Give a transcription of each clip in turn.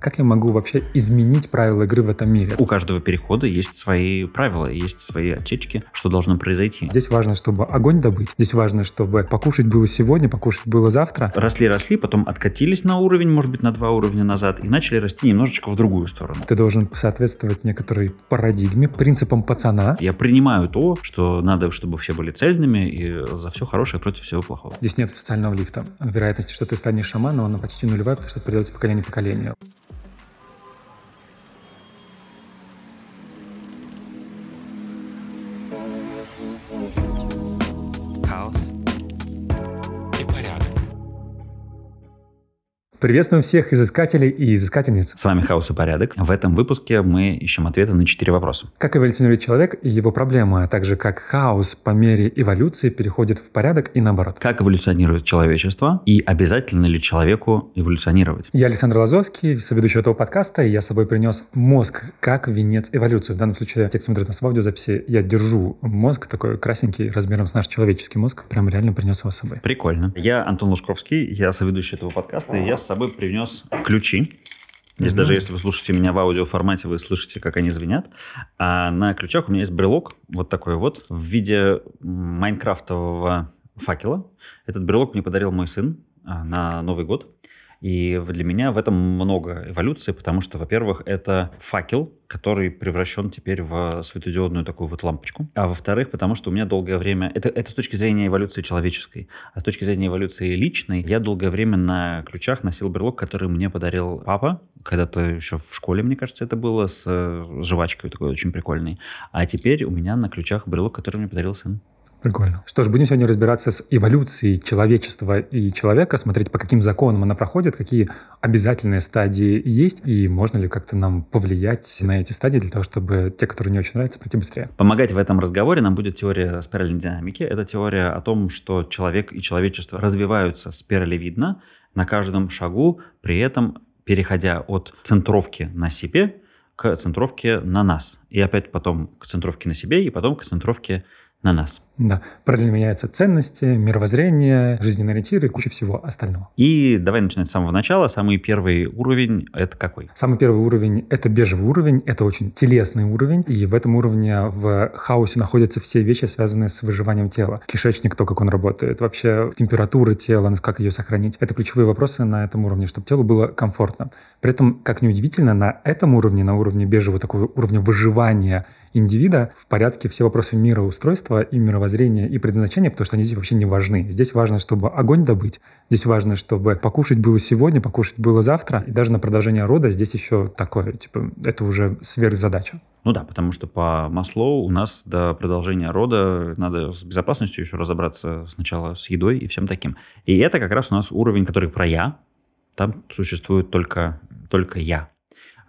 Как я могу вообще изменить правила игры в этом мире? У каждого перехода есть свои правила, есть свои отсечки, что должно произойти. Здесь важно, чтобы огонь добыть. Здесь важно, чтобы покушать было сегодня, покушать было завтра. Росли-росли, потом откатились на уровень, может быть, на два уровня назад, и начали расти немножечко в другую сторону. Ты должен соответствовать некоторой парадигме, принципам пацана. Я принимаю то, что надо, чтобы все были цельными, и за все хорошее против всего плохого. Здесь нет социального лифта. Вероятность, что ты станешь шаманом, она почти нулевая, потому что это передается поколение поколению. Приветствуем всех изыскателей и изыскательниц. С вами Хаос и Порядок. В этом выпуске мы ищем ответы на четыре вопроса. Как эволюционирует человек и его проблемы, а также как хаос по мере эволюции переходит в порядок и наоборот. Как эволюционирует человечество и обязательно ли человеку эволюционировать? Я Александр Лазовский, соведущий этого подкаста, и я с собой принес мозг как венец эволюции. В данном случае, те, кто смотрит нас в аудиозаписи, я держу мозг такой красненький, размером с наш человеческий мозг. Прям реально принес его с собой. Прикольно. Я Антон Лужковский, я соведущий этого подкаста, и я с собой принес ключи. Здесь mm-hmm. даже если вы слушаете меня в аудиоформате, вы слышите, как они звенят. А на ключах у меня есть брелок, вот такой вот, в виде майнкрафтового факела. Этот брелок мне подарил мой сын а, на Новый год. И для меня в этом много эволюции, потому что, во-первых, это факел, который превращен теперь в светодиодную такую вот лампочку. А во-вторых, потому что у меня долгое время... Это, это с точки зрения эволюции человеческой. А с точки зрения эволюции личной, я долгое время на ключах носил брелок, который мне подарил папа. Когда-то еще в школе, мне кажется, это было с, с жвачкой такой очень прикольной. А теперь у меня на ключах брелок, который мне подарил сын. Прикольно. Что ж, будем сегодня разбираться с эволюцией человечества и человека, смотреть, по каким законам она проходит, какие обязательные стадии есть, и можно ли как-то нам повлиять на эти стадии для того, чтобы те, которые не очень нравятся, пройти быстрее. Помогать в этом разговоре нам будет теория спиральной динамики. Это теория о том, что человек и человечество развиваются спиралевидно на каждом шагу, при этом переходя от центровки на себе к центровке на нас. И опять потом к центровке на себе, и потом к центровке на нас. Да, параллельно меняются ценности, мировоззрение, жизненные ориентиры и куча всего остального. И давай начинать с самого начала. Самый первый уровень – это какой? Самый первый уровень – это бежевый уровень, это очень телесный уровень, и в этом уровне в хаосе находятся все вещи, связанные с выживанием тела. Кишечник, то, как он работает, вообще температура тела, как ее сохранить. Это ключевые вопросы на этом уровне, чтобы телу было комфортно. При этом, как неудивительно, на этом уровне, на уровне бежевого такого уровня выживания индивида в порядке все вопросы мироустройства и мировоззрения мировоззрения и предназначения, потому что они здесь вообще не важны. Здесь важно, чтобы огонь добыть, здесь важно, чтобы покушать было сегодня, покушать было завтра, и даже на продолжение рода здесь еще такое, типа, это уже сверхзадача. Ну да, потому что по Маслоу у нас до продолжения рода надо с безопасностью еще разобраться сначала с едой и всем таким. И это как раз у нас уровень, который про «я». Там существует только, только «я».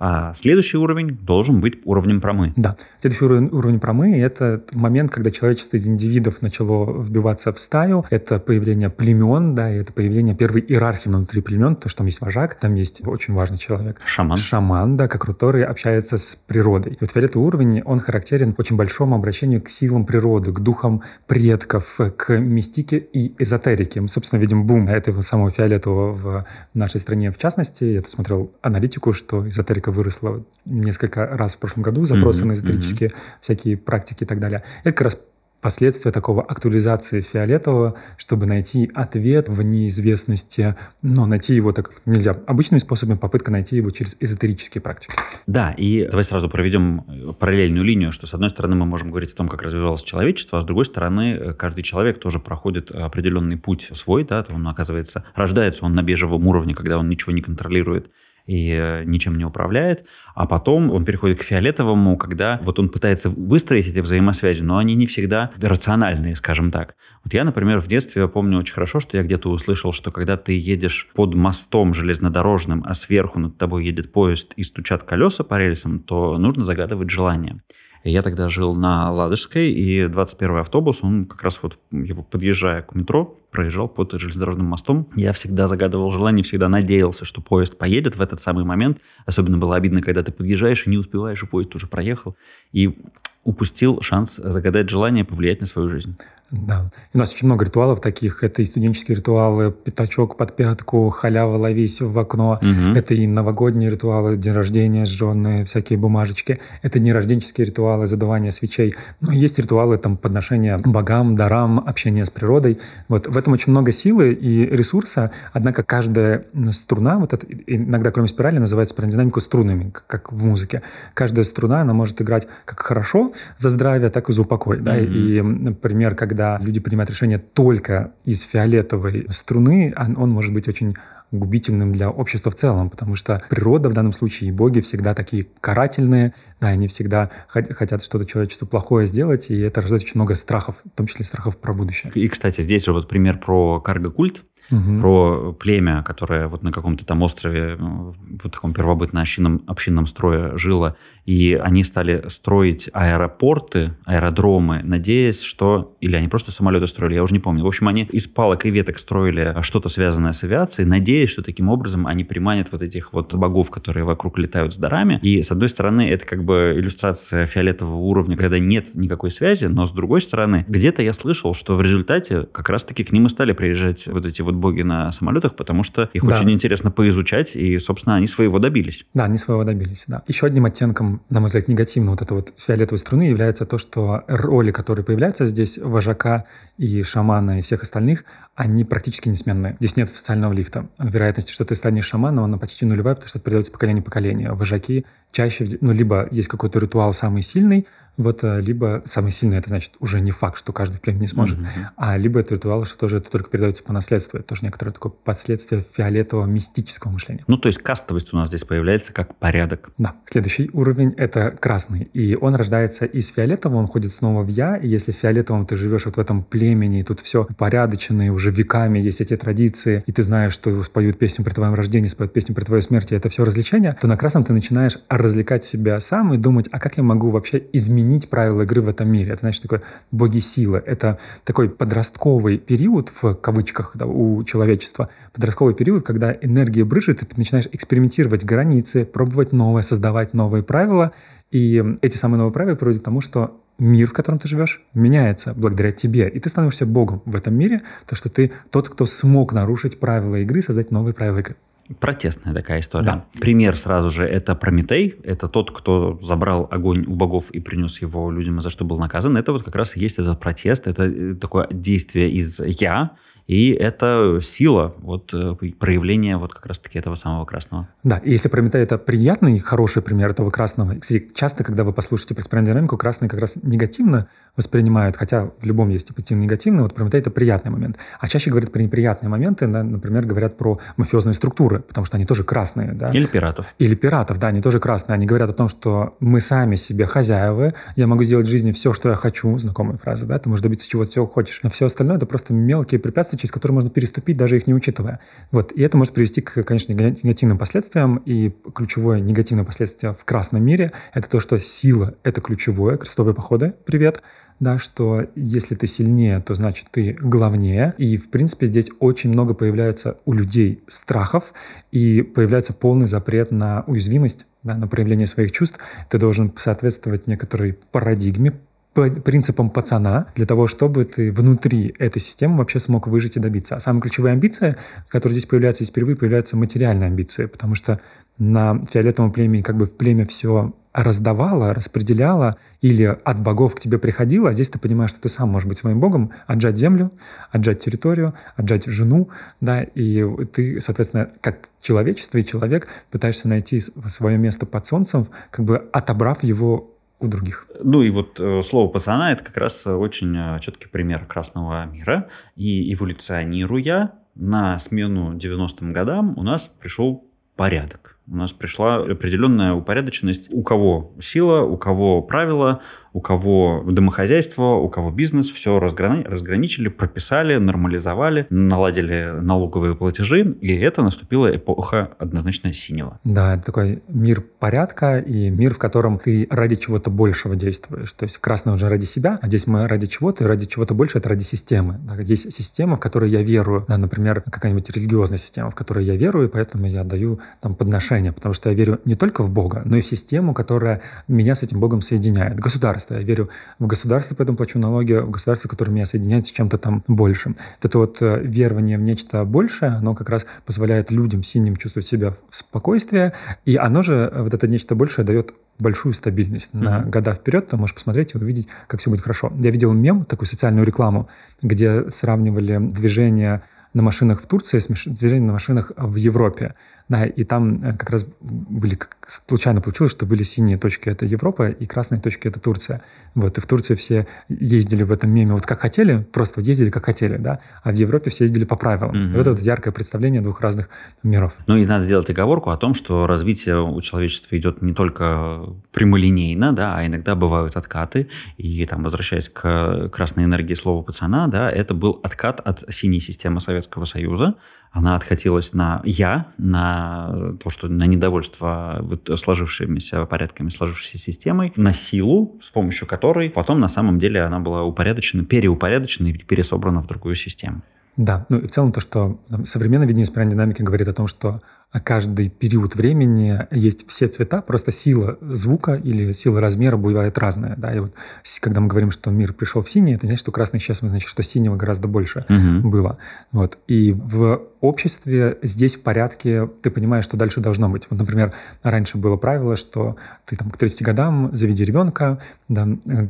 А следующий уровень должен быть уровнем промы. Да. Следующий уровень, уровень промы – это момент, когда человечество из индивидов начало вбиваться в стаю. Это появление племен, да, и это появление первой иерархии внутри племен, то, что там есть вожак, там есть очень важный человек. Шаман. Шаман, да, который общается с природой. И вот фиолетовый уровень, он характерен очень большому обращению к силам природы, к духам предков, к мистике и эзотерике. Мы, собственно, видим бум этого самого фиолетового в нашей стране в частности. Я тут смотрел аналитику, что эзотерика выросла несколько раз в прошлом году, запросы mm-hmm, на эзотерические mm-hmm. всякие практики и так далее. Это как раз последствия такого актуализации фиолетового, чтобы найти ответ в неизвестности, но найти его так нельзя. Обычными способами попытка найти его через эзотерические практики. Да, и давай сразу проведем параллельную линию, что с одной стороны мы можем говорить о том, как развивалось человечество, а с другой стороны каждый человек тоже проходит определенный путь свой, да, он оказывается, рождается он на бежевом уровне, когда он ничего не контролирует, и э, ничем не управляет, а потом он переходит к фиолетовому, когда вот он пытается выстроить эти взаимосвязи, но они не всегда рациональные, скажем так. Вот я, например, в детстве помню очень хорошо, что я где-то услышал, что когда ты едешь под мостом железнодорожным, а сверху над тобой едет поезд и стучат колеса по рельсам, то нужно загадывать желание. Я тогда жил на Ладожской, и 21-й автобус, он как раз вот, его подъезжая к метро, проезжал под железнодорожным мостом. Я всегда загадывал желание, всегда надеялся, что поезд поедет в этот самый момент. Особенно было обидно, когда ты подъезжаешь и не успеваешь, и поезд уже проехал. И упустил шанс загадать желание повлиять на свою жизнь. Да. У нас очень много ритуалов таких. Это и студенческие ритуалы, пятачок под пятку, халява ловись в окно. Угу. Это и новогодние ритуалы, день рождения, сжженные всякие бумажечки. Это не рожденческие ритуалы, задувание свечей. Но есть ритуалы там подношения богам, дарам, общение с природой. Вот в этом очень много силы и ресурса. Однако каждая струна, вот это иногда кроме спирали называется динамику струнами, как в музыке. Каждая струна, она может играть как хорошо за здравие, так и за упокой. Да? Mm-hmm. И, например, когда когда люди принимают решение только из фиолетовой струны, он, он может быть очень губительным для общества в целом, потому что природа в данном случае и боги всегда такие карательные, да, они всегда хотят что-то человечеству плохое сделать, и это рождает очень много страхов, в том числе страхов про будущее. И, кстати, здесь же вот пример про карго-культ, угу. про племя, которое вот на каком-то там острове, в таком первобытно-общинном общинном строе жило, и они стали строить аэропорты, аэродромы, надеясь, что... Или они просто самолеты строили, я уже не помню. В общем, они из палок и веток строили что-то связанное с авиацией, надеясь, что таким образом они приманят вот этих вот богов, которые вокруг летают с дарами. И, с одной стороны, это как бы иллюстрация фиолетового уровня, когда нет никакой связи, но, с другой стороны, где-то я слышал, что в результате как раз-таки к ним и стали приезжать вот эти вот боги на самолетах, потому что их да. очень интересно поизучать, и, собственно, они своего добились. Да, они своего добились, да. Еще одним оттенком на мой взгляд, негативно вот это вот фиолетовой струны является то, что роли, которые появляются здесь, вожака и шамана и всех остальных, они практически несменные. Здесь нет социального лифта. Вероятность, что ты станешь шаманом, она почти нулевая, потому что это передается поколение поколения. Вожаки чаще, ну, либо есть какой-то ритуал самый сильный, вот, э, либо самый сильный, это значит уже не факт, что каждый в племени сможет, mm-hmm. а либо это ритуал, что тоже это только передается по наследству. Это тоже некоторое такое последствие фиолетового мистического мышления. Ну, то есть кастовость у нас здесь появляется как порядок. Да. Следующий уровень — это красный. И он рождается из фиолетового, он ходит снова в «я», и если в фиолетовом ты живешь вот в этом племени, и тут все порядочно, и уже веками есть эти традиции, и ты знаешь, что споют песню при твоем рождении, споют песню при твоей смерти, это все развлечения, то на красном ты начинаешь развлекать себя сам и думать, а как я могу вообще изменить правила игры в этом мире? Это значит такое боги силы. Это такой подростковый период, в кавычках, да, у человечества, подростковый период, когда энергия брыжет, и ты начинаешь экспериментировать границы, пробовать новое, создавать новые правила. И эти самые новые правила приводят к тому, что мир, в котором ты живешь, меняется благодаря тебе. И ты становишься богом в этом мире, то что ты тот, кто смог нарушить правила игры, создать новые правила игры. Протестная такая история. Да. Пример сразу же это Прометей. Это тот, кто забрал огонь у богов и принес его людям, за что был наказан. Это вот как раз и есть этот протест. Это э, такое действие из «я», и это сила, вот э, проявление вот как раз-таки этого самого красного. Да, и если Прометей это приятный, хороший пример этого красного. Кстати, часто, когда вы послушаете про динамику, красный как раз негативно воспринимают, хотя в любом есть позитивно негативный, вот Прометей это приятный момент. А чаще говорят про неприятные моменты, да, например, говорят про мафиозные структуры, потому что они тоже красные. Да? Или пиратов. Или пиратов, да, они тоже красные. Они говорят о том, что мы сами себе хозяевы, я могу сделать в жизни все, что я хочу, знакомая фраза, да, ты можешь добиться чего всего хочешь. Но все остальное это просто мелкие препятствия, через которые можно переступить, даже их не учитывая. Вот. И это может привести к, конечно, негативным последствиям. И ключевое негативное последствие в красном мире – это то, что сила – это ключевое. Крестовые походы – привет да, что если ты сильнее, то значит ты главнее. И, в принципе, здесь очень много появляется у людей страхов, и появляется полный запрет на уязвимость, да, на проявление своих чувств. Ты должен соответствовать некоторой парадигме, принципам пацана для того, чтобы ты внутри этой системы вообще смог выжить и добиться. А самая ключевая амбиция, которая здесь появляется, здесь впервые появляется материальная амбиция, потому что на фиолетовом племени как бы в племя все раздавало, распределяло или от богов к тебе приходило, а здесь ты понимаешь, что ты сам можешь быть своим богом, отжать землю, отжать территорию, отжать жену, да, и ты, соответственно, как человечество и человек пытаешься найти свое место под солнцем, как бы отобрав его у других. Ну и вот э, слово пацана это как раз очень э, четкий пример красного мира. И эволюционируя на смену 90-м годам у нас пришел порядок. У нас пришла определенная упорядоченность. У кого сила, у кого правила, у кого домохозяйство, у кого бизнес, все разграни- разграничили, прописали, нормализовали, наладили налоговые платежи, и это наступила эпоха однозначно синего. Да, это такой мир порядка и мир, в котором ты ради чего-то большего действуешь. То есть красный уже ради себя, а здесь мы ради чего-то, и ради чего-то больше это ради системы. Есть система, в которой я верую, да, например, какая-нибудь религиозная система, в которой я верую, и поэтому я даю там подношения, потому что я верю не только в Бога, но и в систему, которая меня с этим Богом соединяет. Государство государство. Я верю в государство, поэтому плачу налоги в государство, которое меня соединяет с чем-то там большим. Это вот э, верование в нечто большее, оно как раз позволяет людям синим чувствовать себя в спокойствии, и оно же, э, вот это нечто большее, дает большую стабильность mm-hmm. на года вперед, ты можешь посмотреть и увидеть, как все будет хорошо. Я видел мем, такую социальную рекламу, где сравнивали движение на машинах в Турции с движением на машинах в Европе. Да, и там э, как раз были, случайно получилось, что были синие точки – это Европа, и красные точки – это Турция. Вот, и в Турции все ездили в этом меме вот как хотели, просто вот ездили как хотели, да, а в Европе все ездили по правилам. Mm-hmm. И вот это яркое представление двух разных миров. Ну и надо сделать оговорку о том, что развитие у человечества идет не только прямолинейно, да, а иногда бывают откаты, и там, возвращаясь к красной энергии слова пацана, да, это был откат от синей системы Советского Союза, она откатилась на «я», на то, что на недовольство вот сложившимися порядками, сложившейся системой, на силу, с помощью которой потом на самом деле она была упорядочена, переупорядочена и пересобрана в другую систему. Да, ну и в целом то, что современное видение спиральной динамики говорит о том, что каждый период времени есть все цвета, просто сила звука или сила размера бывает разная. Да? И вот когда мы говорим, что мир пришел в синий, это значит, что красный исчез, значит, что синего гораздо больше угу. было. Вот. И в обществе здесь в порядке, ты понимаешь, что дальше должно быть. Вот, например, раньше было правило, что ты там к 30 годам заведи ребенка, да,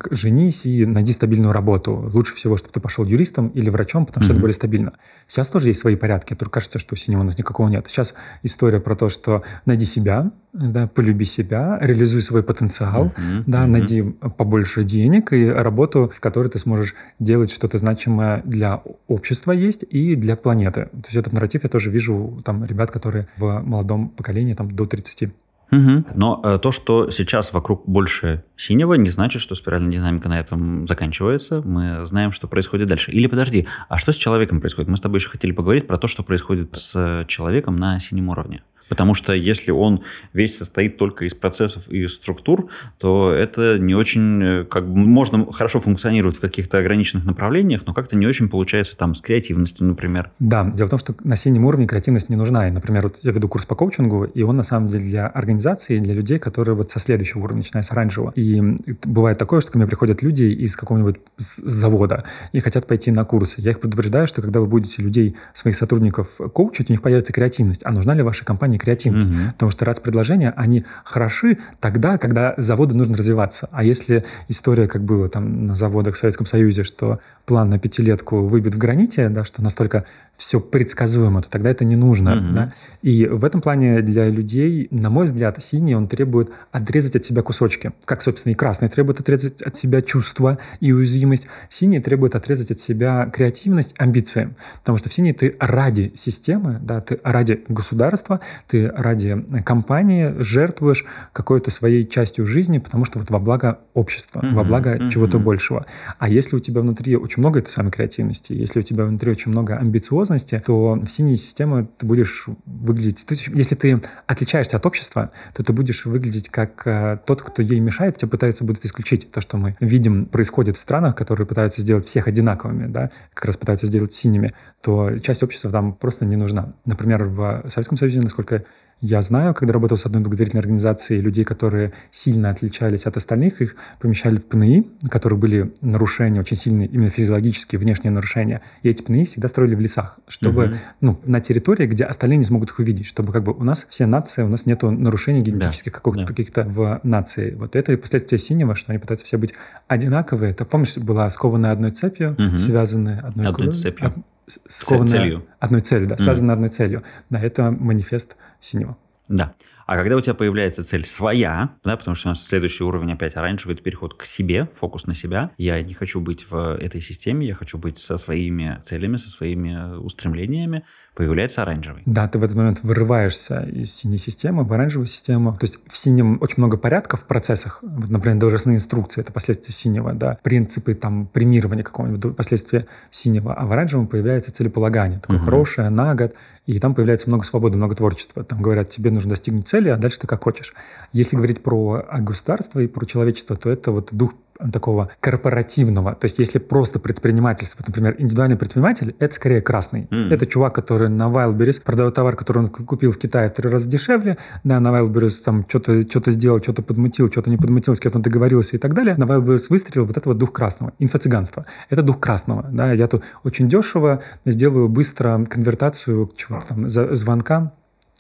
женись и найди стабильную работу. Лучше всего, чтобы ты пошел юристом или врачом, потому что mm-hmm. это более стабильно. Сейчас тоже есть свои порядки, только кажется, что синего у нас никакого нет. Сейчас история про то, что найди себя, да, полюби себя, реализуй свой потенциал, uh-huh, да, uh-huh. найди побольше денег и работу, в которой ты сможешь делать что-то значимое для общества есть и для планеты. То есть этот нарратив я тоже вижу там ребят, которые в молодом поколении там до 30 Угу. Но э, то, что сейчас вокруг больше синего, не значит, что спиральная динамика на этом заканчивается. Мы знаем, что происходит дальше. Или подожди, а что с человеком происходит? Мы с тобой еще хотели поговорить про то, что происходит с человеком на синем уровне. Потому что если он весь состоит только из процессов и структур, то это не очень, э, как можно хорошо функционировать в каких-то ограниченных направлениях, но как-то не очень получается там с креативностью, например. Да, дело в том, что на синем уровне креативность не нужна. И, например, вот я веду курс по коучингу, и он на самом деле для организации, для людей, которые вот со следующего уровня, начиная с оранжевого. И бывает такое, что ко мне приходят люди из какого-нибудь завода и хотят пойти на курсы. Я их предупреждаю, что когда вы будете людей, своих сотрудников коучить, у них появится креативность. А нужна ли вашей компании креативность. Угу. Потому что РАЦ-предложения, они хороши тогда, когда заводу нужно развиваться. А если история, как было там на заводах в Советском Союзе, что план на пятилетку выбит в граните, да, что настолько все предсказуемо, то тогда это не нужно. Угу. Да? И в этом плане для людей, на мой взгляд, синий, он требует отрезать от себя кусочки. Как, собственно, и красный требует отрезать от себя чувства и уязвимость. Синий требует отрезать от себя креативность, амбиции. Потому что в синий ты ради системы, да, ты ради государства, ты ради компании жертвуешь какой-то своей частью жизни, потому что вот во благо общества, mm-hmm. во благо mm-hmm. чего-то большего. А если у тебя внутри очень много этой самой креативности, если у тебя внутри очень много амбициозности, то в синей системе ты будешь выглядеть... Ты, если ты отличаешься от общества, то ты будешь выглядеть как э, тот, кто ей мешает, тебя пытаются будут исключить. То, что мы видим, происходит в странах, которые пытаются сделать всех одинаковыми, да, как раз пытаются сделать синими, то часть общества там просто не нужна. Например, в Советском Союзе, насколько я знаю, когда работал с одной благотворительной организацией, людей, которые сильно отличались от остальных, их помещали в ПНИ, которые были нарушения, очень сильные, именно физиологические, внешние нарушения. И эти ПНИ всегда строили в лесах, чтобы, угу. ну, на территории, где остальные не смогут их увидеть, чтобы как бы у нас все нации, у нас нету нарушений генетических да. да. каких-то в нации. Вот это и последствия синего, что они пытаются все быть одинаковые. Это, помнишь, была скованная одной цепью, угу. связанная одной, одной цепью. Од скованная целью. одной целью, да, связана mm. одной целью. Да, это манифест синего. Да. А когда у тебя появляется цель своя, да, потому что у нас следующий уровень опять оранжевый, это переход к себе, фокус на себя. Я не хочу быть в этой системе, я хочу быть со своими целями, со своими устремлениями. Появляется оранжевый. Да, ты в этот момент вырываешься из синей системы в оранжевую систему. То есть в синем очень много порядков в процессах. Вот, например, должностные инструкции – это последствия синего, да, принципы там премирования какого-нибудь последствия синего. А в оранжевом появляется целеполагание, такое угу. хорошее, на год, и там появляется много свободы, много творчества. Там говорят, тебе нужно достигнуть цели, а дальше ты как хочешь. Если говорить про государство и про человечество, то это вот дух такого корпоративного. То есть если просто предпринимательство, например, индивидуальный предприниматель, это скорее красный. Mm. Это чувак, который на Wildberries продает товар, который он купил в Китае в три раза дешевле, да, на Wildberries там что-то что сделал, что-то подмутил, что-то не подмутил, с кем-то договорился и так далее. На Wildberries выстрелил вот этого дух красного. Инфо-цыганство. Это дух красного. Да, я тут очень дешево сделаю быстро конвертацию чего там, звонка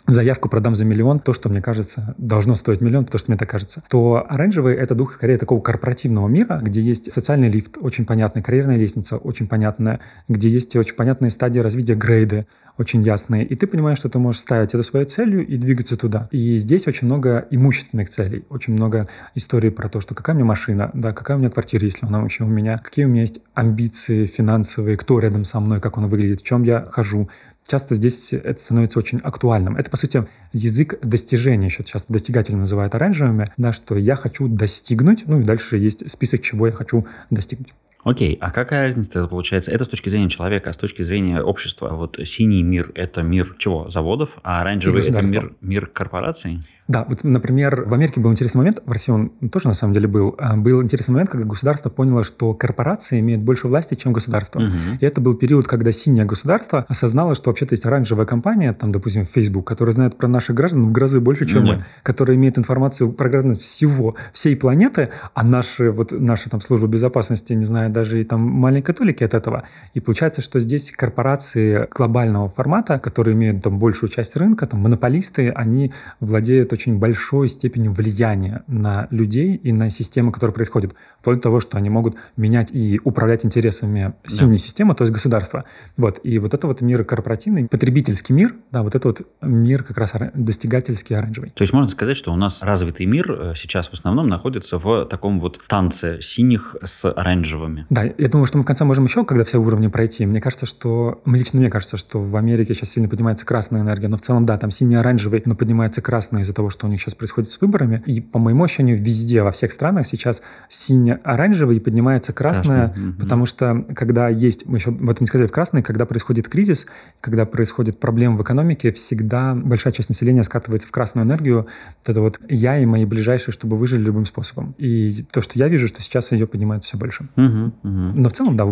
заявку продам за миллион, то, что мне кажется, должно стоить миллион, потому что мне так кажется, то оранжевый — это дух скорее такого корпоративного мира, где есть социальный лифт, очень понятный, карьерная лестница, очень понятная, где есть очень понятные стадии развития грейды, очень ясные, и ты понимаешь, что ты можешь ставить это своей целью и двигаться туда. И здесь очень много имущественных целей, очень много историй про то, что какая у меня машина, да, какая у меня квартира, если она вообще у меня, какие у меня есть амбиции финансовые, кто рядом со мной, как он выглядит, в чем я хожу, часто здесь это становится очень актуальным. Это, по сути, язык достижения, еще часто достигателем называют оранжевыми, да, что я хочу достигнуть, ну и дальше есть список, чего я хочу достигнуть. Окей, а какая разница получается? Это с точки зрения человека, а с точки зрения общества. Вот синий мир – это мир чего? Заводов, а оранжевый – это мир, мир корпораций? Да, вот, например, в Америке был интересный момент, в России он тоже на самом деле был. А, был интересный момент, когда государство поняло, что корпорации имеют больше власти, чем государство. Угу. И это был период, когда синее государство осознало, что вообще-то есть оранжевая компания, там, допустим, Facebook, которая знает про наших граждан в грозы больше, чем угу. мы, которая имеет информацию про граждан всего, всей планеты, а наши, вот, наши там службы безопасности не даже и там маленькой толики от этого. И получается, что здесь корпорации глобального формата, которые имеют там большую часть рынка, там монополисты, они владеют очень большой степенью влияния на людей и на системы, которые происходят. Вплоть до того, что они могут менять и управлять интересами синей да. системы, то есть государства. Вот. И вот это вот мир корпоративный, потребительский мир, да, вот это вот мир как раз достигательский, оранжевый. То есть можно сказать, что у нас развитый мир э, сейчас в основном находится в таком вот танце синих с оранжевыми. Да, я думаю, что мы в конце можем еще, когда все уровни пройти. Мне кажется, что, лично мне кажется, что в Америке сейчас сильно поднимается красная энергия, но в целом, да, там синий оранжевый, но поднимается красный из-за того, что у них сейчас происходит с выборами. И, по моему ощущению, везде, во всех странах сейчас сине-оранжевый и поднимается красное, Красный. потому что когда есть, мы еще об этом не сказали, в красный, когда происходит кризис, когда происходит проблема в экономике, всегда большая часть населения скатывается в красную энергию. Вот это вот я и мои ближайшие, чтобы выжили любым способом. И то, что я вижу, что сейчас ее поднимают все больше. Угу, угу. Но в целом, да,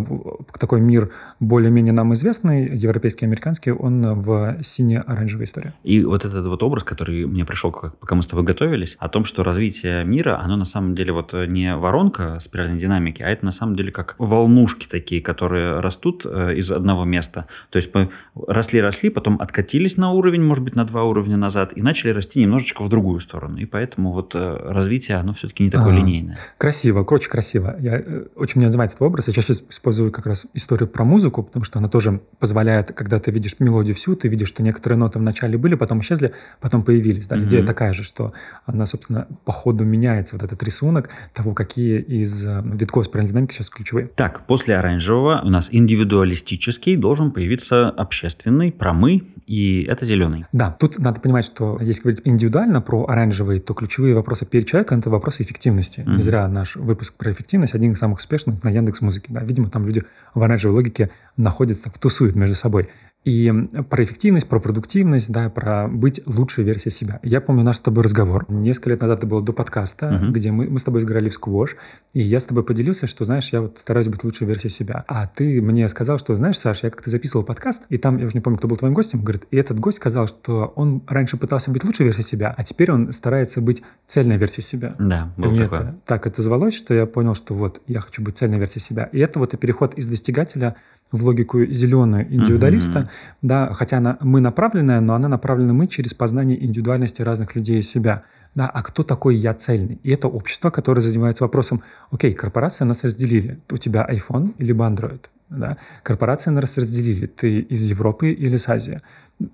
такой мир более-менее нам известный, европейский, американский, он в сине-оранжевой истории. И вот этот вот образ, который мне пришел, пока мы с тобой готовились, о том, что развитие мира, оно на самом деле вот не воронка спиральной динамики, а это на самом деле как волнушки такие, которые растут э, из одного места. То есть мы росли-росли, потом откатились на уровень, может быть, на два уровня назад, и начали расти немножечко в другую сторону. И поэтому вот э, развитие, оно все-таки не такое а, линейное. Красиво, очень красиво. Я, э, очень мне называется этот образ. Я чаще использую как раз историю про музыку, потому что она тоже позволяет, когда ты видишь мелодию всю, ты видишь, что некоторые ноты вначале были, потом исчезли, потом появились. Да? Mm-hmm. Идея такая же, что она, собственно, по ходу меняется, вот этот рисунок того, какие из э, витков спиральной динамики сейчас ключевые. Так, после оранжевого у нас индивидуалистический должен появиться общественный, промы, и это зеленый. Да, тут надо понимать, что если говорить индивидуально про оранжевый, то ключевые вопросы перед человеком – это вопросы эффективности. Mm-hmm. Не зря наш выпуск про эффективность один из самых успешных на Яндекс Музыке. Да? Видимо, там люди в оранжевой логике находятся, тусуют между собой. И про эффективность, про продуктивность, да, про быть лучшей версией себя. Я помню наш с тобой разговор. Несколько лет назад это было до подкаста, uh-huh. где мы, мы с тобой играли в сквош, и я с тобой поделился, что, знаешь, я вот стараюсь быть лучшей версией себя. А ты мне сказал, что, знаешь, Саш, я как-то записывал подкаст, и там, я уже не помню, кто был твоим гостем, говорит, и этот гость сказал, что он раньше пытался быть лучшей версией себя, а теперь он старается быть цельной версией себя. Да, было такое. Это, так это звалось, что я понял, что вот, я хочу быть цельной версией себя. И это вот и переход из достигателя в логику зеленую индивидуалиста, uh-huh. да, хотя она, мы направленная, но она направлена мы через познание индивидуальности разных людей и себя. Да, а кто такой я цельный? И это общество, которое занимается вопросом, окей, корпорация нас разделили, у тебя iPhone либо Android. Да? Корпорации нас разделили, ты из Европы или с Азии.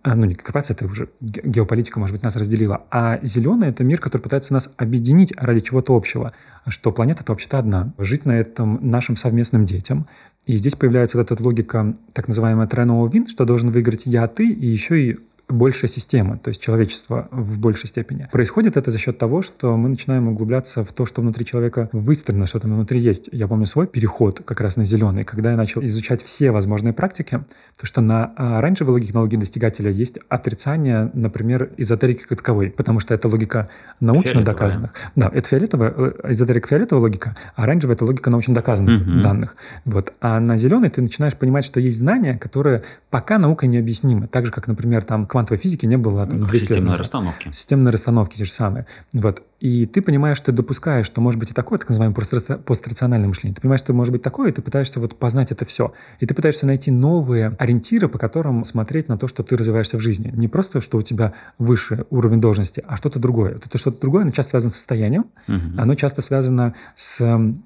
А, ну, не корпорация, это уже геополитика, может быть, нас разделила. А зеленый – это мир, который пытается нас объединить ради чего-то общего, что планета – это вообще-то одна. Жить на этом нашим совместным детям, и здесь появляется вот эта логика, так называемая тренного вин, что должен выиграть я, ты, и еще и большая система, то есть человечество в большей степени. Происходит это за счет того, что мы начинаем углубляться в то, что внутри человека выстроено, что там внутри есть. Я помню свой переход как раз на зеленый, когда я начал изучать все возможные практики, то что на оранжевой логике, на логике достигателя есть отрицание, например, эзотерики как таковой, потому что это логика научно доказанных. Да, это фиолетовая, э, эзотерика фиолетовая логика, а оранжевая это логика научно доказанных угу. данных. Вот. А на зеленый ты начинаешь понимать, что есть знания, которые пока наукой необъяснимы. Так же, как, например, там квантовой физики не было там, 200 Системные лет расстановки. Системные расстановки те же самые. Вот. И ты понимаешь, что допускаешь, что может быть и такое, так называемое пострациональное мышление. Ты понимаешь, что может быть такое, и ты пытаешься вот познать это все. И ты пытаешься найти новые ориентиры, по которым смотреть на то, что ты развиваешься в жизни. Не просто, что у тебя выше уровень должности, а что-то другое. Это что-то другое, оно часто связано с состоянием, угу. оно часто связано с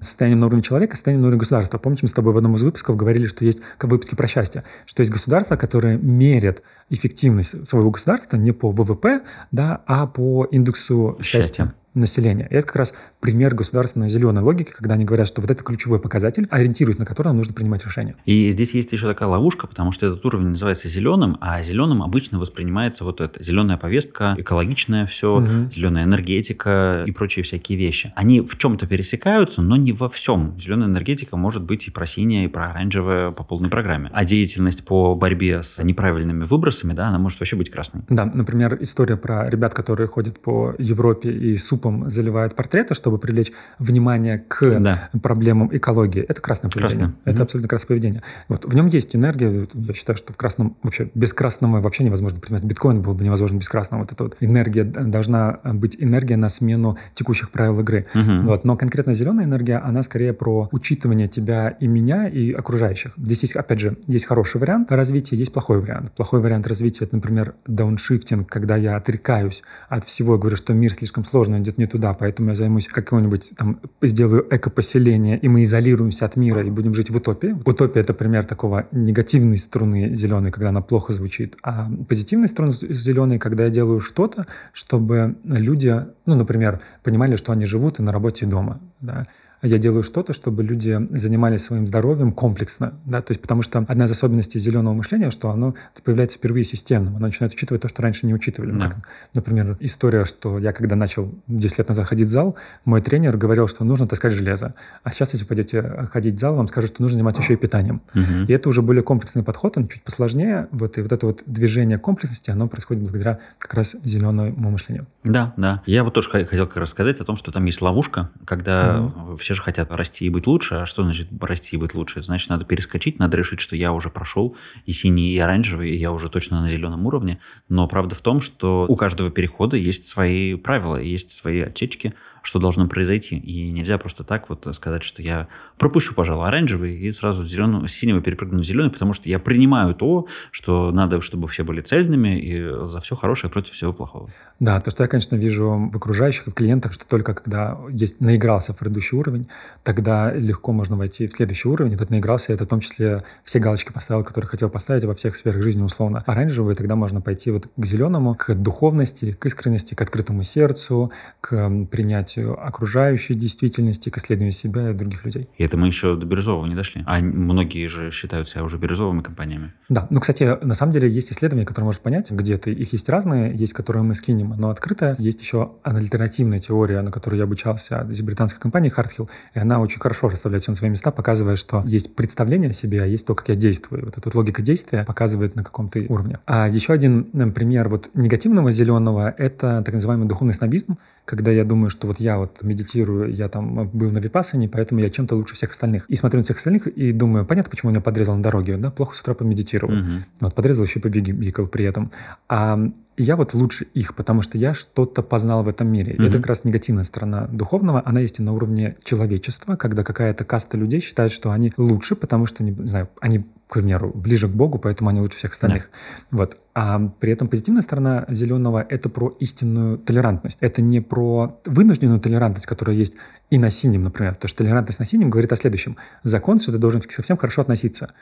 состоянием на уровне человека, состоянием на уровне государства. Помните, мы с тобой в одном из выпусков говорили, что есть выпуски про счастье, что есть государства, которые мерят эффективность своего государства не по ВВП, да, а по индексу счастья. счастья населения. И это как раз пример государственной зеленой логики, когда они говорят, что вот это ключевой показатель, ориентируясь на который нам нужно принимать решения. И здесь есть еще такая ловушка, потому что этот уровень называется зеленым, а зеленым обычно воспринимается вот это зеленая повестка, экологичное все, угу. зеленая энергетика и прочие всякие вещи. Они в чем-то пересекаются, но не во всем. Зеленая энергетика может быть и про синее, и про оранжевое по полной программе. А деятельность по борьбе с неправильными выбросами, да, она может вообще быть красной. Да, например, история про ребят, которые ходят по Европе и суп супом заливают портреты, чтобы привлечь внимание к да. проблемам экологии, это красное поведение. Красное. Это mm-hmm. абсолютно красное поведение. Вот. В нем есть энергия. Я считаю, что в красном вообще без красного вообще невозможно принимать. Биткоин был бы невозможно без красного. Вот эта вот энергия должна быть энергия на смену текущих правил игры. Mm-hmm. Вот. Но конкретно зеленая энергия, она скорее про учитывание тебя и меня, и окружающих. Здесь есть, опять же, есть хороший вариант развития, есть плохой вариант. Плохой вариант развития, это, например, дауншифтинг, когда я отрекаюсь от всего, говорю, что мир слишком сложный, он идет не туда, поэтому я займусь каким-нибудь там, сделаю экопоселение, и мы изолируемся от мира и будем жить в утопии. Утопия — это пример такого негативной струны зеленой, когда она плохо звучит, а позитивной струны зеленой, когда я делаю что-то, чтобы люди, ну, например, понимали, что они живут и на работе, и дома, да, я делаю что-то, чтобы люди занимались своим здоровьем комплексно, да, то есть потому что одна из особенностей зеленого мышления, что оно появляется впервые системным, оно начинает учитывать то, что раньше не учитывали. Да. Как, например, история, что я когда начал 10 лет назад ходить в зал, мой тренер говорил, что нужно таскать железо, а сейчас, если пойдете ходить в зал, вам скажут, что нужно заниматься еще и питанием. Угу. И это уже более комплексный подход, он чуть посложнее, вот, и вот это вот движение комплексности, оно происходит благодаря как раз зеленому мышлению. Да, да. Я вот тоже хотел как раз сказать о том, что там есть ловушка, когда угу. все все же хотят расти и быть лучше. А что значит расти и быть лучше? Значит, надо перескочить, надо решить, что я уже прошел и синий, и оранжевый, и я уже точно на зеленом уровне. Но правда в том, что у каждого перехода есть свои правила, есть свои отсечки, что должно произойти. И нельзя просто так вот сказать, что я пропущу, пожалуй, оранжевый и сразу с, зеленого, синего перепрыгну в зеленый, потому что я принимаю то, что надо, чтобы все были цельными и за все хорошее против всего плохого. Да, то, что я, конечно, вижу в окружающих и в клиентах, что только когда есть наигрался в предыдущий уровень, тогда легко можно войти в следующий уровень. Этот наигрался, это в том числе все галочки поставил, которые хотел поставить во всех сферах жизни условно. Оранжевый, тогда можно пойти вот к зеленому, к духовности, к искренности, к открытому сердцу, к принятию принятию окружающей действительности, к исследованию себя и других людей. И это мы еще до бирюзового не дошли. А многие же считают себя уже бирюзовыми компаниями. Да. Ну, кстати, на самом деле есть исследования, которые можешь понять, где ты. Их есть разные, есть, которые мы скинем, но открытая. Есть еще альтернативная теория, на которую я обучался из британской компании Hardhill, и она очень хорошо расставляет все на свои места, показывая, что есть представление о себе, а есть то, как я действую. Вот эта логика действия показывает на каком-то уровне. А еще один пример вот негативного зеленого – это так называемый духовный снобизм, когда я думаю, что вот я вот медитирую, я там был на випасане, поэтому я чем-то лучше всех остальных. И смотрю на всех остальных и думаю, понятно, почему я подрезал на дороге, да, плохо с утра помедитировал. Угу. Вот подрезал еще и побегал при этом. А я вот лучше их, потому что я что-то познал в этом мире. Mm-hmm. И это как раз негативная сторона духовного, она есть и на уровне человечества, когда какая-то каста людей считает, что они лучше, потому что, не знаю, они к примеру, ближе к Богу, поэтому они лучше всех остальных. Да. Вот. А при этом позитивная сторона зеленого – это про истинную толерантность. Это не про вынужденную толерантность, которая есть и на синем, например. Потому что толерантность на синем говорит о следующем. Закон, что ты должен ко всем хорошо относиться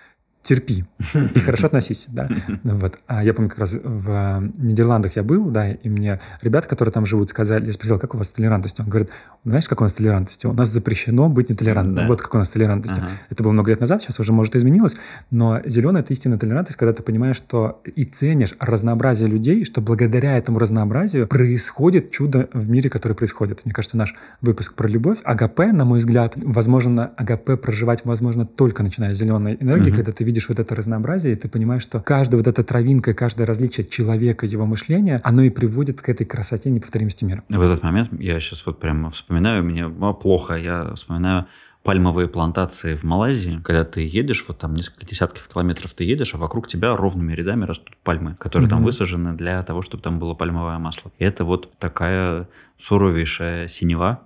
терпи и хорошо относись, да. Вот. А я помню, как раз в Нидерландах я был, да, и мне ребята, которые там живут, сказали, я спросил, как у вас с толерантностью? Он говорит, знаешь, как у нас с толерантностью? У нас запрещено быть нетолерантным. Да. Вот как у нас с толерантностью. Ага. Это было много лет назад, сейчас уже, может, изменилось, но зеленая – это истинная толерантность, когда ты понимаешь, что и ценишь разнообразие людей, что благодаря этому разнообразию происходит чудо в мире, которое происходит. Мне кажется, наш выпуск про любовь, АГП, на мой взгляд, возможно, АГП проживать возможно только начиная с зеленой энергии, угу. когда ты видишь вот это разнообразие, и ты понимаешь, что каждая вот эта травинка, каждое различие человека, его мышления, оно и приводит к этой красоте неповторимости мира. В этот момент я сейчас вот прямо вспоминаю, мне плохо, я вспоминаю пальмовые плантации в Малайзии, когда ты едешь, вот там несколько десятков километров ты едешь, а вокруг тебя ровными рядами растут пальмы, которые mm-hmm. там высажены для того, чтобы там было пальмовое масло. И это вот такая суровейшая синева.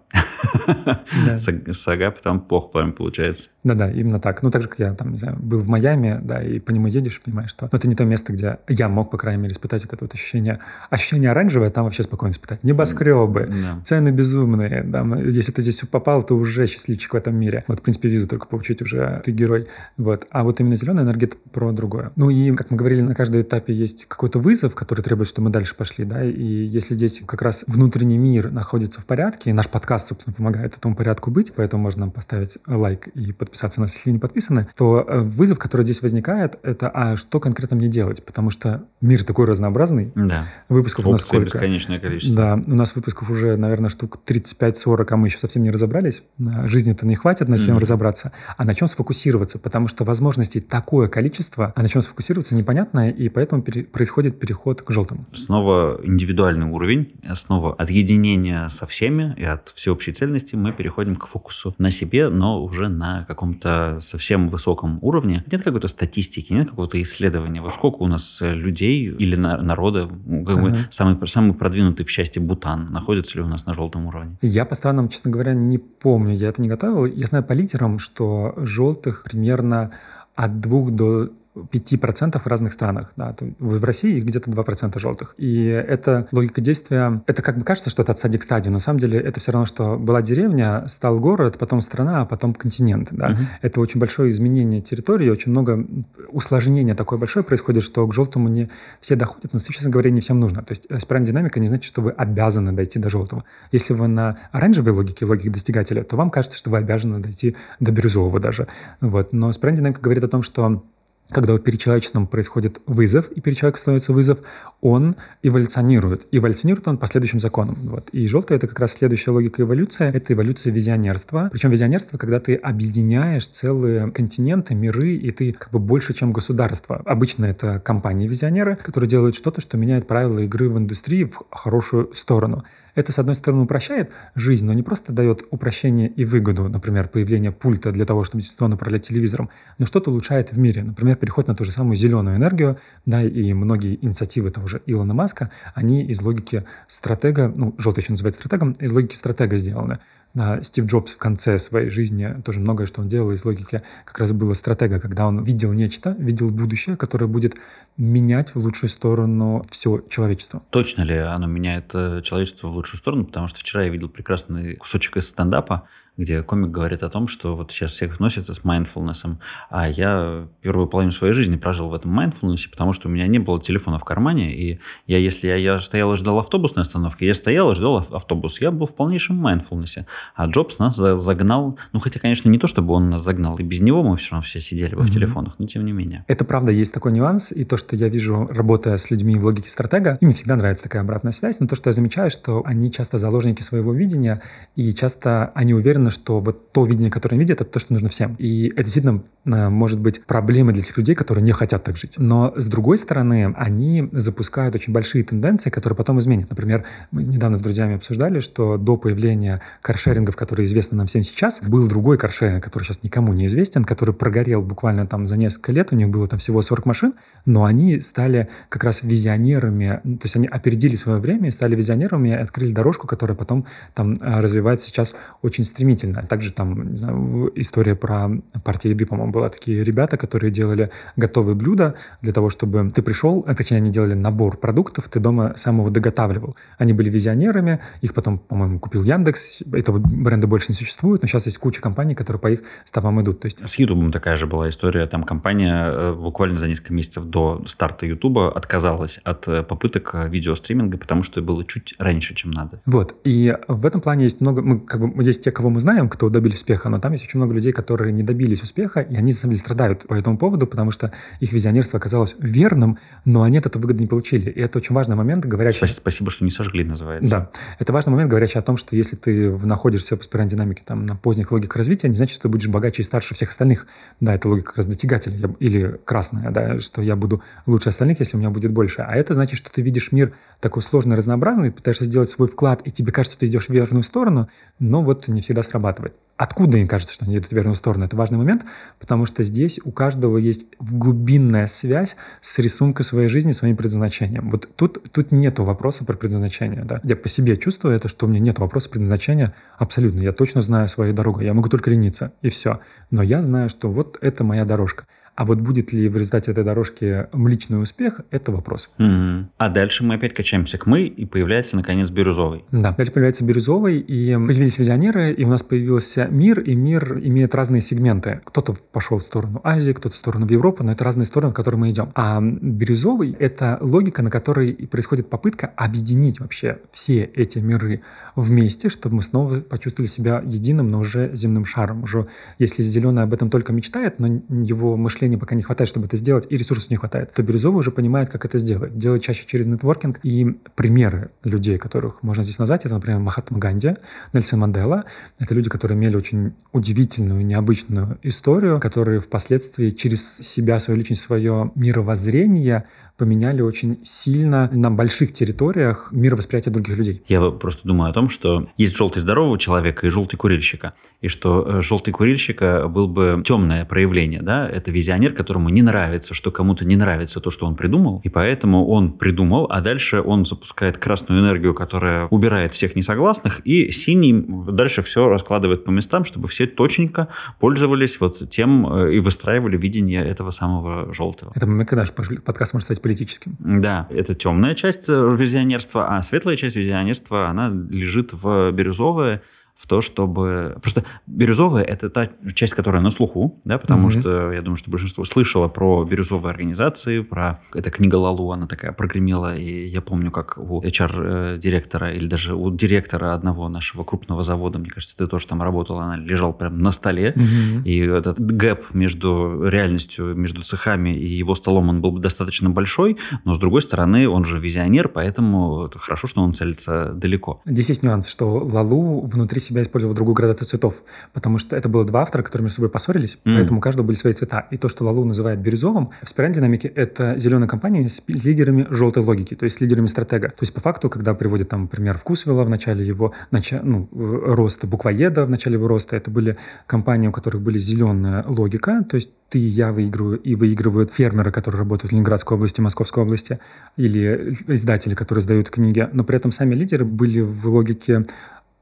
Да. С Агапы там плохо прям получается. Да-да, именно так. Ну, так же, как я там, не знаю, был в Майами, да, и по нему едешь, понимаешь, что ну, это не то место, где я мог, по крайней мере, испытать это вот ощущение. Ощущение оранжевое там вообще спокойно испытать. Небоскребы, да. цены безумные. Да, если ты здесь попал, то уже счастливчик в этом мире. Вот, в принципе, визу только получить уже ты герой. Вот. А вот именно зеленая энергия — это про другое. Ну и, как мы говорили, на каждом этапе есть какой-то вызов, который требует, чтобы мы дальше пошли, да, и если здесь как раз внутренний мир мир находится в порядке, и наш подкаст, собственно, помогает этому порядку быть, поэтому можно нам поставить лайк и подписаться на нас, если не подписаны, то э, вызов, который здесь возникает, это а что конкретно мне делать? Потому что мир такой разнообразный. Да. Выпусков Опции у нас сколько? бесконечное количество. Да, у нас выпусков уже, наверное, штук 35-40, а мы еще совсем не разобрались. Жизни-то не хватит на всем mm-hmm. разобраться. А на чем сфокусироваться? Потому что возможностей такое количество, а на чем сфокусироваться непонятно, и поэтому пере- происходит переход к желтому. Снова индивидуальный уровень, снова отъединение единения со всеми и от всеобщей цельности мы переходим к фокусу на себе, но уже на каком-то совсем высоком уровне. Нет какой-то статистики, нет какого-то исследования. Вот сколько у нас людей или народа, как бы самый, самый продвинутый в счастье Бутан, находится ли у нас на желтом уровне? Я по странам, честно говоря, не помню, я это не готовил. Я знаю по литерам, что желтых примерно от двух до 5% в разных странах. Да. В России их где-то 2% желтых. И это логика действия, это как бы кажется, что это от стадии к стадии. На самом деле это все равно, что была деревня, стал город, потом страна, а потом континент. Да. Угу. Это очень большое изменение территории, очень много усложнения такое большое происходит, что к желтому не все доходят, но, честно говоря, не всем нужно. То есть спиральная динамика не значит, что вы обязаны дойти до желтого. Если вы на оранжевой логике, логике достигателя, то вам кажется, что вы обязаны дойти до бирюзового даже. Вот. Но спиральная динамика говорит о том, что когда в перечеловеческом происходит вызов, и перечеловек становится вызов, он эволюционирует. Эволюционирует он по следующим законам. Вот. И желтая — это как раз следующая логика эволюции. Это эволюция визионерства. Причем визионерство, когда ты объединяешь целые континенты, миры, и ты как бы больше, чем государство. Обычно это компании-визионеры, которые делают что-то, что меняет правила игры в индустрии в хорошую сторону. Это, с одной стороны, упрощает жизнь, но не просто дает упрощение и выгоду, например, появление пульта для того, чтобы дистанционно управлять телевизором, но что-то улучшает в мире. Например, переход на ту же самую зеленую энергию, да, и многие инициативы того же Илона Маска, они из логики стратега, ну, желтый еще называется стратегом, из логики стратега сделаны. А Стив Джобс в конце своей жизни тоже многое, что он делал из логики, как раз было стратега, когда он видел нечто, видел будущее, которое будет менять в лучшую сторону все человечество. Точно ли оно меняет э, человечество в лучшую сторону? Потому что вчера я видел прекрасный кусочек из стендапа, где комик говорит о том, что вот сейчас всех носится с майндфулнесом, а я первую половину своей жизни прожил в этом майндфулнесе, потому что у меня не было телефона в кармане, и я, если я, я стоял и ждал автобусной остановки, я стоял и ждал автобус, я был в полнейшем майндфулнесе, а Джобс нас загнал, ну хотя, конечно, не то, чтобы он нас загнал, и без него мы все равно все сидели бы mm-hmm. в телефонах, но тем не менее. Это правда, есть такой нюанс, и то, что я вижу, работая с людьми в логике стратега, им всегда нравится такая обратная связь, но то, что я замечаю, что они часто заложники своего видения, и часто они уверены, уверены, что вот то видение, которое они видят, это то, что нужно всем. И это действительно э, может быть проблемой для тех людей, которые не хотят так жить. Но с другой стороны, они запускают очень большие тенденции, которые потом изменят. Например, мы недавно с друзьями обсуждали, что до появления каршерингов, которые известны нам всем сейчас, был другой каршеринг, который сейчас никому не известен, который прогорел буквально там за несколько лет, у них было там всего 40 машин, но они стали как раз визионерами, то есть они опередили свое время и стали визионерами и открыли дорожку, которая потом там э, развивается сейчас очень стремительно. Также там, не знаю, история про партию еды, по-моему, была. Такие ребята, которые делали готовые блюда для того, чтобы ты пришел, а точнее, они делали набор продуктов, ты дома сам его доготавливал. Они были визионерами, их потом, по-моему, купил Яндекс, этого бренда больше не существует, но сейчас есть куча компаний, которые по их стопам идут. То есть... С Ютубом такая же была история. Там компания э, буквально за несколько месяцев до старта Ютуба отказалась от э, попыток видеостриминга, потому что было чуть раньше, чем надо. Вот. И в этом плане есть много... Мы, как бы, есть те, кого мы знаем, кто добились успеха, но там есть очень много людей, которые не добились успеха, и они, на самом деле, страдают по этому поводу, потому что их визионерство оказалось верным, но они от этого выгоды не получили. И это очень важный момент, говорящий... Спасибо, что не сожгли, называется. Да. Это важный момент, говорящий о том, что если ты находишься в спиральной динамике там, на поздних логиках развития, не значит, что ты будешь богаче и старше всех остальных. Да, это логика как раз достигателя или красная, да, что я буду лучше остальных, если у меня будет больше. А это значит, что ты видишь мир такой сложный, разнообразный, пытаешься сделать свой вклад, и тебе кажется, что ты идешь в верную сторону, но вот не всегда срабатывает. Откуда им кажется, что они идут в верную сторону? Это важный момент, потому что здесь у каждого есть глубинная связь с рисунком своей жизни, своим предназначением. Вот тут, тут нет вопроса про предназначение. Да? Я по себе чувствую это, что у меня нет вопроса предназначения абсолютно. Я точно знаю свою дорогу. Я могу только лениться, и все. Но я знаю, что вот это моя дорожка. А вот будет ли в результате этой дорожки личный успех, это вопрос. Угу. А дальше мы опять качаемся к мы, и появляется, наконец, Бирюзовый. Да, дальше появляется Бирюзовый, и появились визионеры, и у нас появился мир, и мир имеет разные сегменты. Кто-то пошел в сторону Азии, кто-то в сторону в Европу, но это разные стороны, в которые мы идем. А Бирюзовый — это логика, на которой происходит попытка объединить вообще все эти миры вместе, чтобы мы снова почувствовали себя единым, но уже земным шаром. Уже если зеленый об этом только мечтает, но его мышление мышления пока не хватает, чтобы это сделать, и ресурсов не хватает, то Бирюзовый уже понимает, как это сделать. Делает чаще через нетворкинг. И примеры людей, которых можно здесь назвать, это, например, Махатма Ганди, Нельсон Мандела. Это люди, которые имели очень удивительную, необычную историю, которые впоследствии через себя, свою личность, свое мировоззрение поменяли очень сильно на больших территориях мировосприятия других людей. Я просто думаю о том, что есть желтый здорового человека и желтый курильщика. И что э, желтый курильщика был бы темное проявление. Да? Это визионер, которому не нравится, что кому-то не нравится то, что он придумал. И поэтому он придумал, а дальше он запускает красную энергию, которая убирает всех несогласных, и синий дальше все раскладывает по местам, чтобы все точненько пользовались вот тем э, и выстраивали видение этого самого желтого. Это мы когда же подкаст может стать политическим. Да, это темная часть э, визионерства, а светлая часть визионерства, она лежит в бирюзовое, в то, чтобы... Просто бирюзовая – это та часть, которая на слуху, да, потому mm-hmm. что я думаю, что большинство слышало про бирюзовые организации, про... Это книга Лалу, она такая прогремела, и я помню, как у HR-директора или даже у директора одного нашего крупного завода, мне кажется, ты тоже там работал, она лежала прямо на столе, mm-hmm. и этот гэп между реальностью, между цехами и его столом, он был достаточно большой, но с другой стороны, он же визионер, поэтому хорошо, что он целится далеко. Здесь есть нюанс, что Лалу внутри себя использовал другую градацию цветов, потому что это было два автора, которые между собой поссорились, mm. поэтому у каждого были свои цвета. И то, что Лалу называет бирюзовым, в спиральной динамике это зеленая компания с лидерами желтой логики, то есть лидерами стратега. То есть по факту, когда приводят там пример Вкусвилла в начале его нача, ну, роста, буквоеда в начале его роста, это были компании, у которых были зеленая логика, то есть ты и я выигрываю, и выигрывают фермеры, которые работают в Ленинградской области, Московской области, или издатели, которые издают книги, но при этом сами лидеры были в логике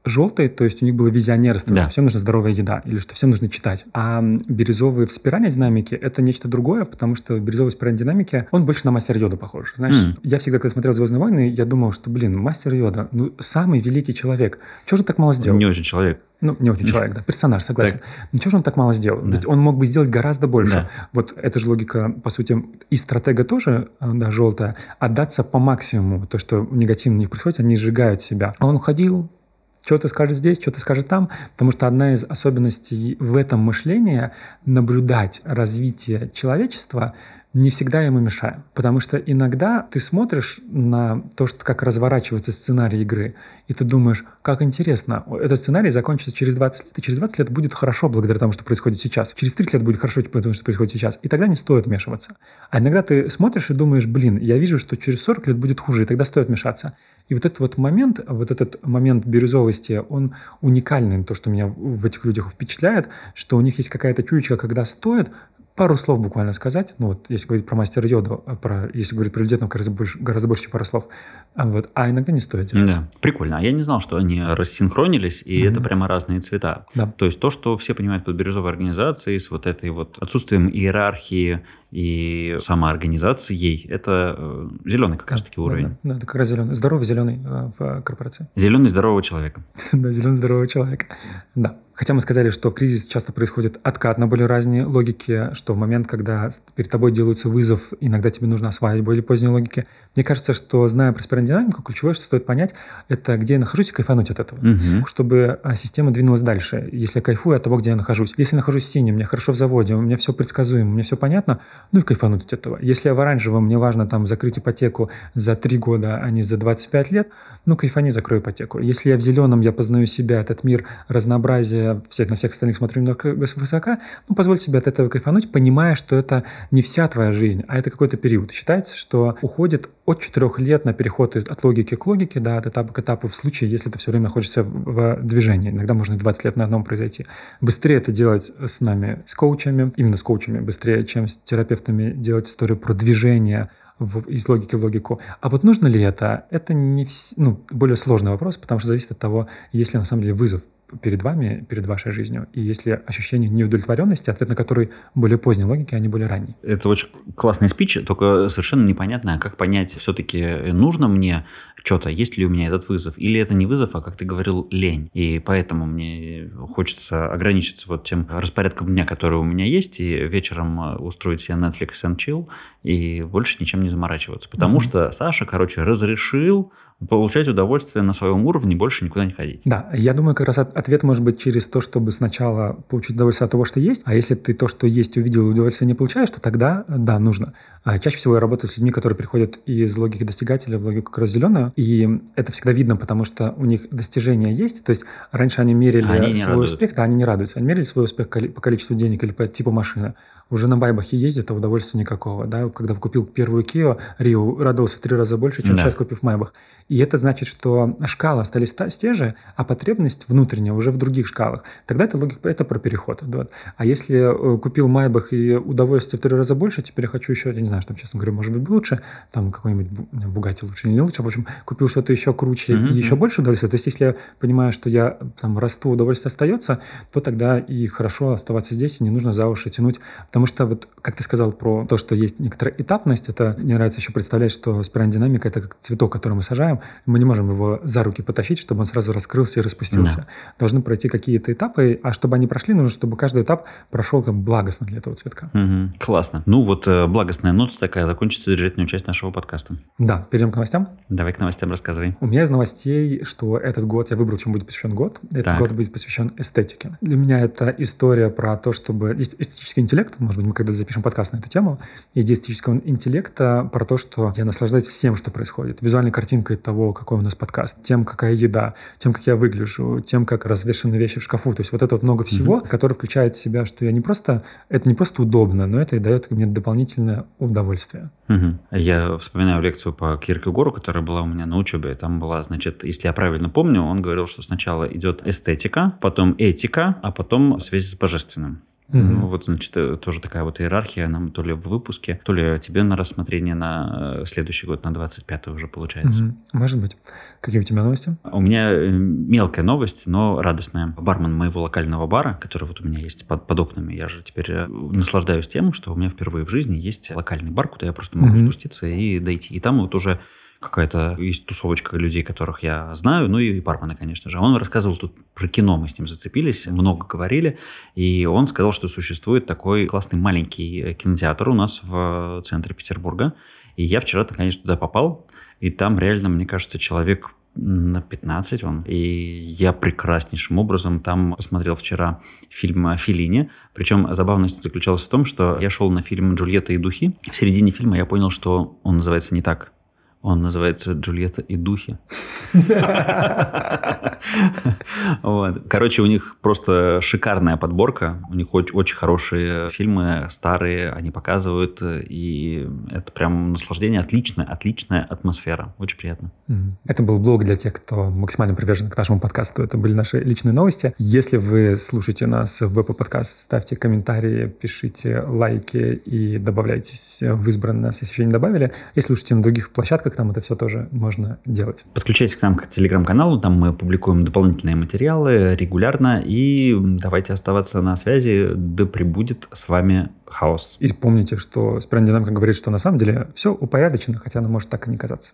желтые, то есть у них было визионерство, да. что всем нужна здоровая еда или что всем нужно читать. А бирюзовые в спиральной динамике — это нечто другое, потому что бирюзовый в спиральной динамике, он больше на мастер Йода похож. Знаешь, mm. я всегда, когда смотрел «Звездные войны», я думал, что, блин, мастер Йода, ну, самый великий человек. Чего же он так мало сделал? Не очень человек. Ну, не очень человек, да, персонаж, согласен. Так. Ничего же он так мало сделал? Да. Ведь он мог бы сделать гораздо больше. Да. Вот это же логика, по сути, и стратега тоже, э, да, желтая, отдаться по максимуму. То, что негативно них происходит, они сжигают себя. А он ходил, что ты скажешь здесь, что ты скажешь там, потому что одна из особенностей в этом мышлении — наблюдать развитие человечества не всегда ему мешаем. Потому что иногда ты смотришь на то, что, как разворачивается сценарий игры, и ты думаешь, как интересно, этот сценарий закончится через 20 лет, и через 20 лет будет хорошо благодаря тому, что происходит сейчас. Через 30 лет будет хорошо потому, что происходит сейчас. И тогда не стоит вмешиваться. А иногда ты смотришь и думаешь, блин, я вижу, что через 40 лет будет хуже, и тогда стоит вмешаться. И вот этот вот момент, вот этот момент бирюзовости, он уникальный, то, что меня в этих людях впечатляет, что у них есть какая-то чуечка, когда стоит пару слов буквально сказать, ну вот если говорить про мастера йоду, а про, если говорить про людей, там гораздо больше, гораздо больше, пару слов, а, вот, а иногда не стоит делать. Да, прикольно. А я не знал, что они рассинхронились, и mm-hmm. это прямо разные цвета. Да. То есть то, что все понимают под бирюзовой организацией, с вот этой вот отсутствием иерархии и самоорганизацией, это э, зеленый как да, раз таки уровень. Да, да, это как раз зеленый. Здоровый зеленый э, в корпорации. Зеленый здорового человека. да, зеленый здорового человека. Да. Хотя мы сказали, что в кризис часто происходит откат на более разные логики, что в момент, когда перед тобой делается вызов, иногда тебе нужно осваивать более поздние логики. Мне кажется, что зная про спиральдинамику, ключевое, что стоит понять, это где я нахожусь и кайфануть от этого. Угу. Чтобы а, система двинулась дальше. Если я кайфую от того, где я нахожусь. Если я нахожусь в синем, мне хорошо в заводе, у меня все предсказуемо, мне все понятно, ну и кайфануть от этого. Если я в оранжевом, мне важно там закрыть ипотеку за 3 года, а не за 25 лет, ну кайфани, закрою ипотеку. Если я в зеленом, я познаю себя, этот мир, разнообразие, всех, на всех остальных смотрю немного высока, ну позволь себе от этого кайфануть, понимая, что это не вся твоя жизнь, а это какой-то период. Считается, что уходит от 4 лет на переход от логики к логике, да, от этапа к этапу в случае, если ты все время находишься в движении. Иногда можно 20 лет на одном произойти. Быстрее это делать с нами, с коучами, именно с коучами, быстрее, чем с терапевтами делать историю про движение, в, из логики в логику. А вот нужно ли это? Это не вс... ну, более сложный вопрос, потому что зависит от того, есть ли на самом деле вызов перед вами, перед вашей жизнью, и если ощущение неудовлетворенности, ответ на который более поздней логики, а не более ранний. Это очень классный спич, только совершенно непонятно, как понять, все-таки нужно мне что-то, есть ли у меня этот вызов, или это не вызов, а, как ты говорил, лень. И поэтому мне хочется ограничиться вот тем распорядком дня, который у меня есть, и вечером э, устроить себе Netflix and chill, и больше ничем не заморачиваться. Потому mm-hmm. что Саша, короче, разрешил получать удовольствие на своем уровне, больше никуда не ходить. Да, я думаю, как раз ответ может быть через то, чтобы сначала получить удовольствие от того, что есть, а если ты то, что есть, увидел, и удовольствие не получаешь, то тогда, да, нужно. А чаще всего я работаю с людьми, которые приходят из логики достигателя в логику как раз зеленую, и это всегда видно, потому что у них достижения есть, то есть раньше они мерили они свой успех, да, они не радуются, они мерили свой успех по количеству денег или по типу машины уже на байбахе ездит, а удовольствия никакого. Да? Когда купил первую Kia, Рио радовался в три раза больше, чем да. сейчас купив Майбах. И это значит, что шкалы остались те же, а потребность внутренняя уже в других шкалах. Тогда это логика, это про переход. Да? А если э, купил Майбах и удовольствие в три раза больше, теперь я хочу еще, я не знаю, что там, честно говоря, может быть лучше, там какой-нибудь Бугати лучше или не лучше, в общем, купил что-то еще круче mm-hmm. и еще больше удовольствия. То есть если я понимаю, что я там расту, удовольствие остается, то тогда и хорошо оставаться здесь, и не нужно за уши тянуть, потому Потому что, вот, как ты сказал про то, что есть некоторая этапность, это мне нравится еще представлять, что спиральная динамика – это как цветок, который мы сажаем. Мы не можем его за руки потащить, чтобы он сразу раскрылся и распустился. Да. Должны пройти какие-то этапы, а чтобы они прошли, нужно, чтобы каждый этап прошел там благостно для этого цветка. Угу. Классно. Ну вот э, благостная нота такая, закончится содержательную часть нашего подкаста. Да, перейдем к новостям? Давай к новостям рассказывай. У меня из новостей, что этот год, я выбрал, чем будет посвящен год. Этот так. год будет посвящен эстетике. Для меня это история про то, чтобы... Эстетический интеллект, может быть, мы когда запишем подкаст на эту тему, идея эстетического интеллекта про то, что я наслаждаюсь всем, что происходит. Визуальной картинкой того, какой у нас подкаст, тем, какая еда, тем, как я выгляжу, тем, как развешены вещи в шкафу. То есть вот это вот много всего, mm-hmm. которое включает в себя, что я не просто... Это не просто удобно, но это и дает мне дополнительное удовольствие. Угу. Я вспоминаю лекцию по Киркегору, которая была у меня на учебе. Там была, значит, если я правильно помню, он говорил, что сначала идет эстетика, потом этика, а потом связь с божественным. Угу. Ну, вот, значит, э, тоже такая вот иерархия нам то ли в выпуске, то ли тебе на рассмотрение на э, следующий год, на 25 уже получается. Угу. Может быть. Какие у тебя новости? У меня э, мелкая новость, но радостная. Бармен моего локального бара, который вот у меня есть под, под окнами, я же теперь наслаждаюсь тем, что у меня впервые в жизни есть локальный бар, куда я просто могу угу. спуститься и дойти. И там вот уже какая-то есть тусовочка людей, которых я знаю, ну и бармена, конечно же. Он рассказывал тут про кино, мы с ним зацепились, много говорили, и он сказал, что существует такой классный маленький кинотеатр у нас в центре Петербурга, и я вчера, наконец, туда попал, и там реально, мне кажется, человек на 15 он. И я прекраснейшим образом там посмотрел вчера фильм о Филине. Причем забавность заключалась в том, что я шел на фильм «Джульетта и духи». В середине фильма я понял, что он называется не так Он называется «Джульетта и духи». Короче, у них просто шикарная подборка. У них очень хорошие фильмы, старые, они показывают. И это прям наслаждение. Отличная, отличная атмосфера. Очень приятно. Это был блог для тех, кто максимально привержен к нашему подкасту. Это были наши личные новости. Если вы слушаете нас в Apple Podcast, ставьте комментарии, пишите лайки и добавляйтесь в избранное если еще не добавили. Если слушаете на других площадках, там это все тоже можно делать. Подключайтесь к нам к телеграм-каналу, там мы публикуем дополнительные материалы регулярно. И давайте оставаться на связи. Да пребудет с вами хаос. И помните, что Спиральная динамика говорит, что на самом деле все упорядочено, хотя оно может так и не казаться.